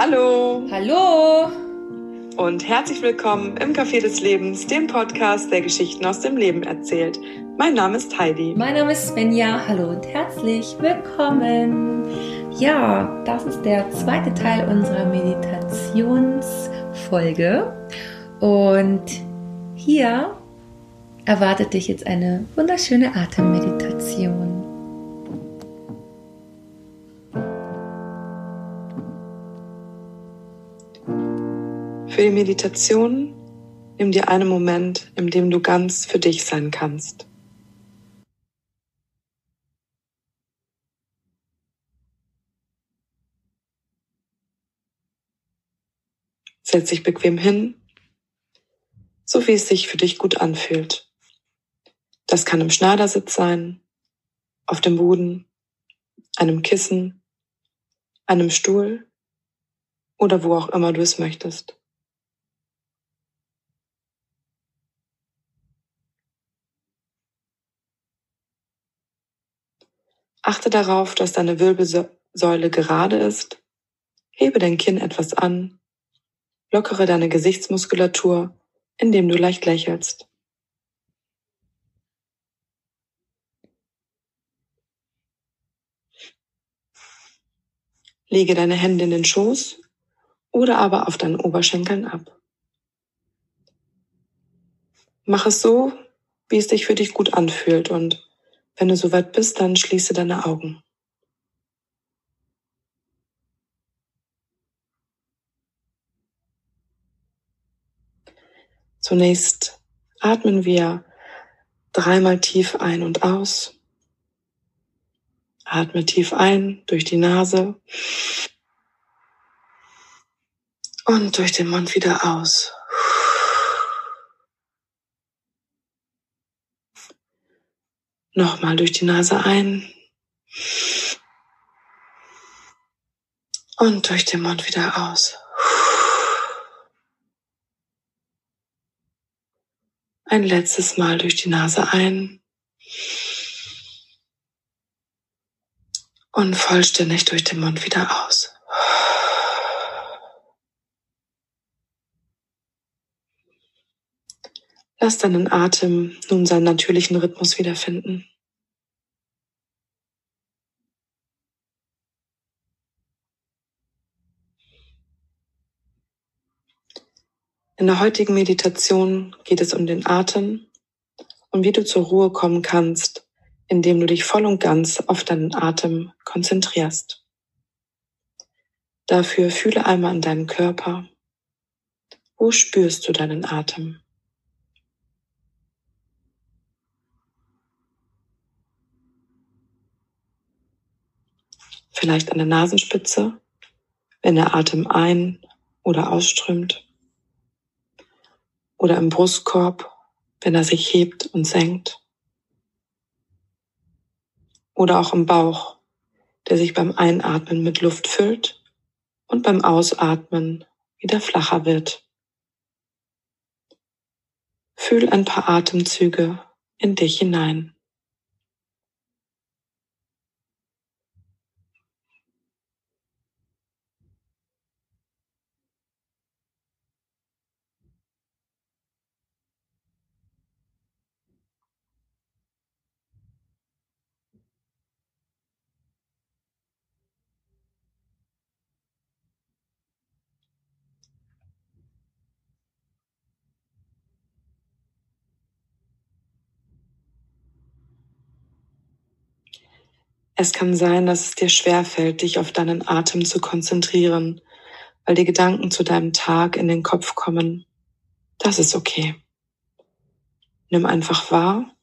Hallo Hallo und herzlich willkommen im Café des Lebens, dem Podcast, der Geschichten aus dem Leben erzählt. Mein Name ist Heidi. Mein Name ist Svenja. Hallo und herzlich willkommen. Ja, das ist der zweite Teil unserer Meditationsfolge. Und hier erwartet dich jetzt eine wunderschöne Atemmeditation. Für die Meditation nimm dir einen Moment, in dem du ganz für dich sein kannst. Setz dich bequem hin, so wie es sich für dich gut anfühlt. Das kann im Schneidersitz sein, auf dem Boden, einem Kissen, einem Stuhl oder wo auch immer du es möchtest. Achte darauf, dass deine Wirbelsäule gerade ist. Hebe dein Kinn etwas an. Lockere deine Gesichtsmuskulatur, indem du leicht lächelst. Lege deine Hände in den Schoß oder aber auf deinen Oberschenkeln ab. Mach es so, wie es sich für dich gut anfühlt und wenn du soweit bist, dann schließe deine Augen. Zunächst atmen wir dreimal tief ein und aus. Atme tief ein durch die Nase und durch den Mund wieder aus. Nochmal durch die Nase ein. Und durch den Mund wieder aus. Ein letztes Mal durch die Nase ein. Und vollständig durch den Mund wieder aus. Lass deinen Atem nun seinen natürlichen Rhythmus wiederfinden. In der heutigen Meditation geht es um den Atem und wie du zur Ruhe kommen kannst, indem du dich voll und ganz auf deinen Atem konzentrierst. Dafür fühle einmal in deinen Körper. Wo spürst du deinen Atem? Vielleicht an der Nasenspitze, wenn der Atem ein- oder ausströmt oder im Brustkorb, wenn er sich hebt und senkt. Oder auch im Bauch, der sich beim Einatmen mit Luft füllt und beim Ausatmen wieder flacher wird. Fühl ein paar Atemzüge in dich hinein. Es kann sein, dass es dir schwerfällt, dich auf deinen Atem zu konzentrieren, weil die Gedanken zu deinem Tag in den Kopf kommen. Das ist okay. Nimm einfach wahr,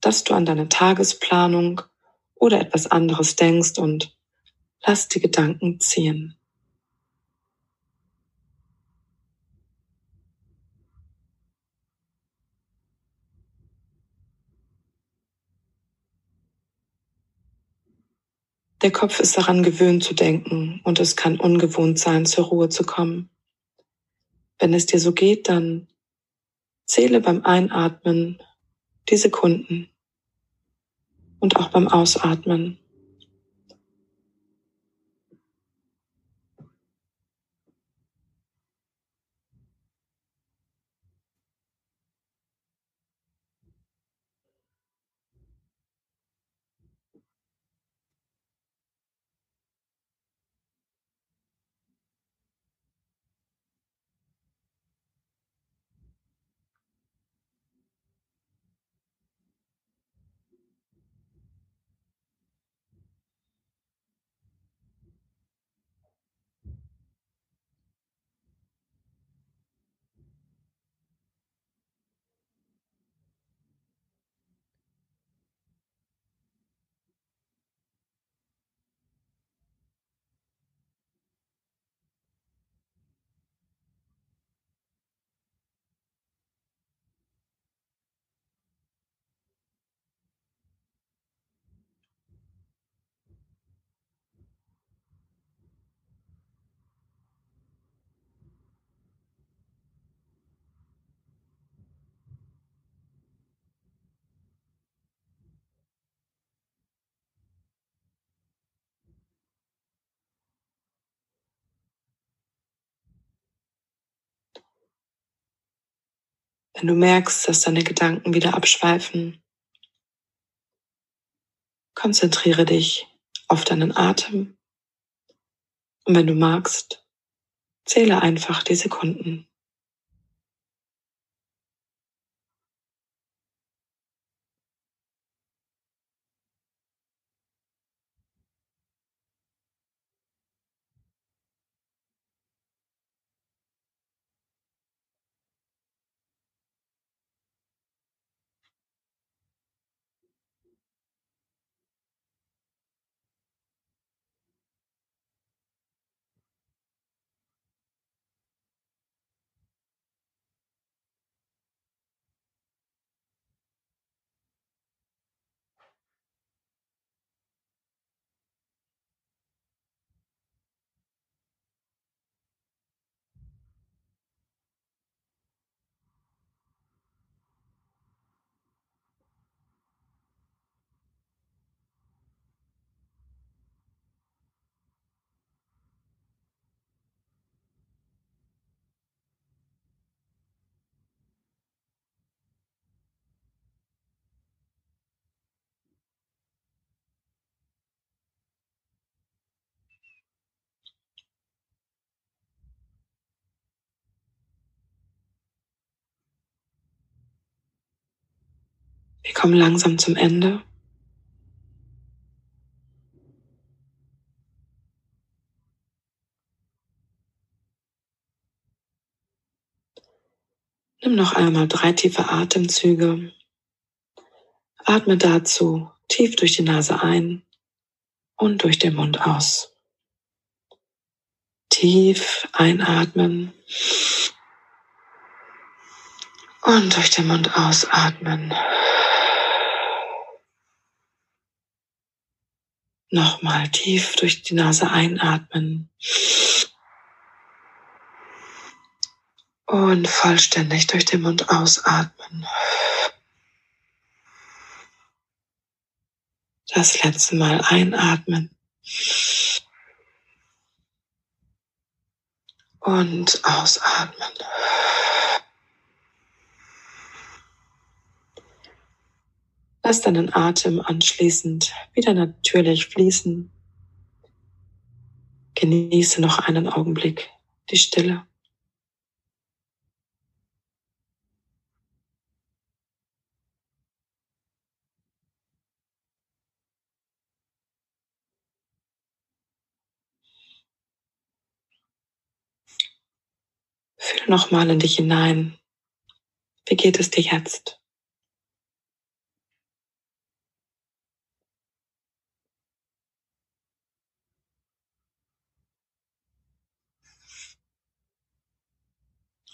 dass du an deine Tagesplanung oder etwas anderes denkst und lass die Gedanken ziehen. Der Kopf ist daran gewöhnt zu denken und es kann ungewohnt sein, zur Ruhe zu kommen. Wenn es dir so geht, dann zähle beim Einatmen die Sekunden und auch beim Ausatmen. Wenn du merkst, dass deine Gedanken wieder abschweifen, konzentriere dich auf deinen Atem und wenn du magst, zähle einfach die Sekunden. Wir kommen langsam zum Ende. Nimm noch einmal drei tiefe Atemzüge. Atme dazu tief durch die Nase ein und durch den Mund aus. Tief einatmen und durch den Mund ausatmen. Nochmal tief durch die Nase einatmen. Und vollständig durch den Mund ausatmen. Das letzte Mal einatmen. Und ausatmen. Lass deinen Atem anschließend wieder natürlich fließen. Genieße noch einen Augenblick die Stille. Fühle nochmal in dich hinein. Wie geht es dir jetzt?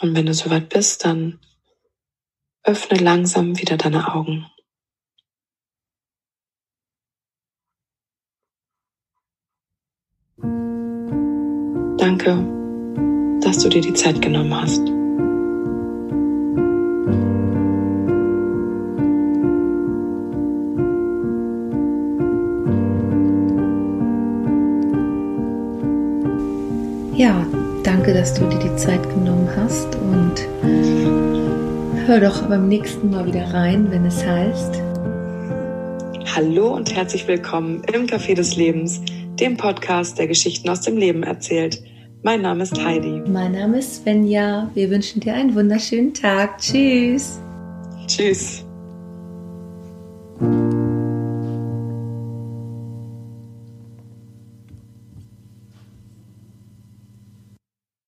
Und wenn du soweit bist, dann öffne langsam wieder deine Augen. Danke, dass du dir die Zeit genommen hast. Ja, Danke, dass du dir die Zeit genommen hast und hör doch beim nächsten Mal wieder rein, wenn es heißt. Hallo und herzlich willkommen im Café des Lebens, dem Podcast, der Geschichten aus dem Leben erzählt. Mein Name ist Heidi. Mein Name ist Svenja. Wir wünschen dir einen wunderschönen Tag. Tschüss. Tschüss.